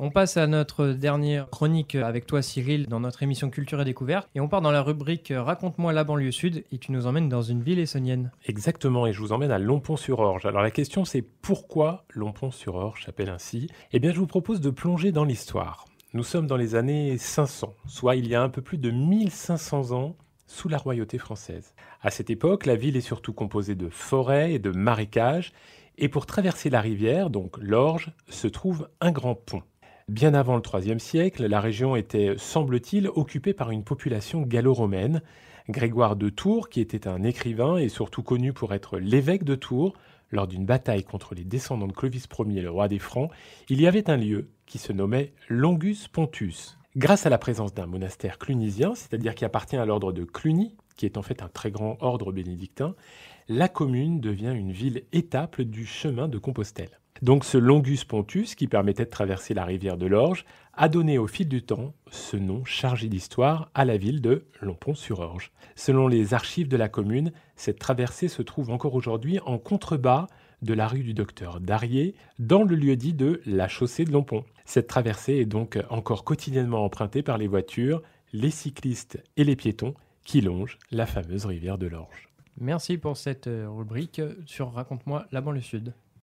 On passe à notre dernière chronique avec toi Cyril dans notre émission Culture et Découverte et on part dans la rubrique Raconte-moi la banlieue sud et tu nous emmènes dans une ville essonienne. Exactement et je vous emmène à Lompont-sur-Orge. Alors la question c'est pourquoi Lompont-sur-Orge s'appelle ainsi? Eh bien je vous propose de plonger dans l'histoire. Nous sommes dans les années 500, soit il y a un peu plus de 1500 ans sous la royauté française. À cette époque, la ville est surtout composée de forêts et de marécages et pour traverser la rivière, donc l'Orge, se trouve un grand pont. Bien avant le IIIe siècle, la région était, semble-t-il, occupée par une population gallo-romaine. Grégoire de Tours, qui était un écrivain et surtout connu pour être l'évêque de Tours, lors d'une bataille contre les descendants de Clovis Ier, le roi des Francs, il y avait un lieu qui se nommait Longus Pontus. Grâce à la présence d'un monastère clunisien, c'est-à-dire qui appartient à l'ordre de Cluny, qui est en fait un très grand ordre bénédictin, la commune devient une ville-étape du chemin de Compostelle. Donc ce Longus Pontus, qui permettait de traverser la rivière de l'Orge, a donné au fil du temps ce nom chargé d'histoire à la ville de Lompont-sur-Orge. Selon les archives de la commune, cette traversée se trouve encore aujourd'hui en contrebas de la rue du docteur Darier, dans le lieu dit de la chaussée de Lompont. Cette traversée est donc encore quotidiennement empruntée par les voitures, les cyclistes et les piétons qui longent la fameuse rivière de l'Orge. Merci pour cette euh, rubrique sur Raconte-moi la banlieue sud.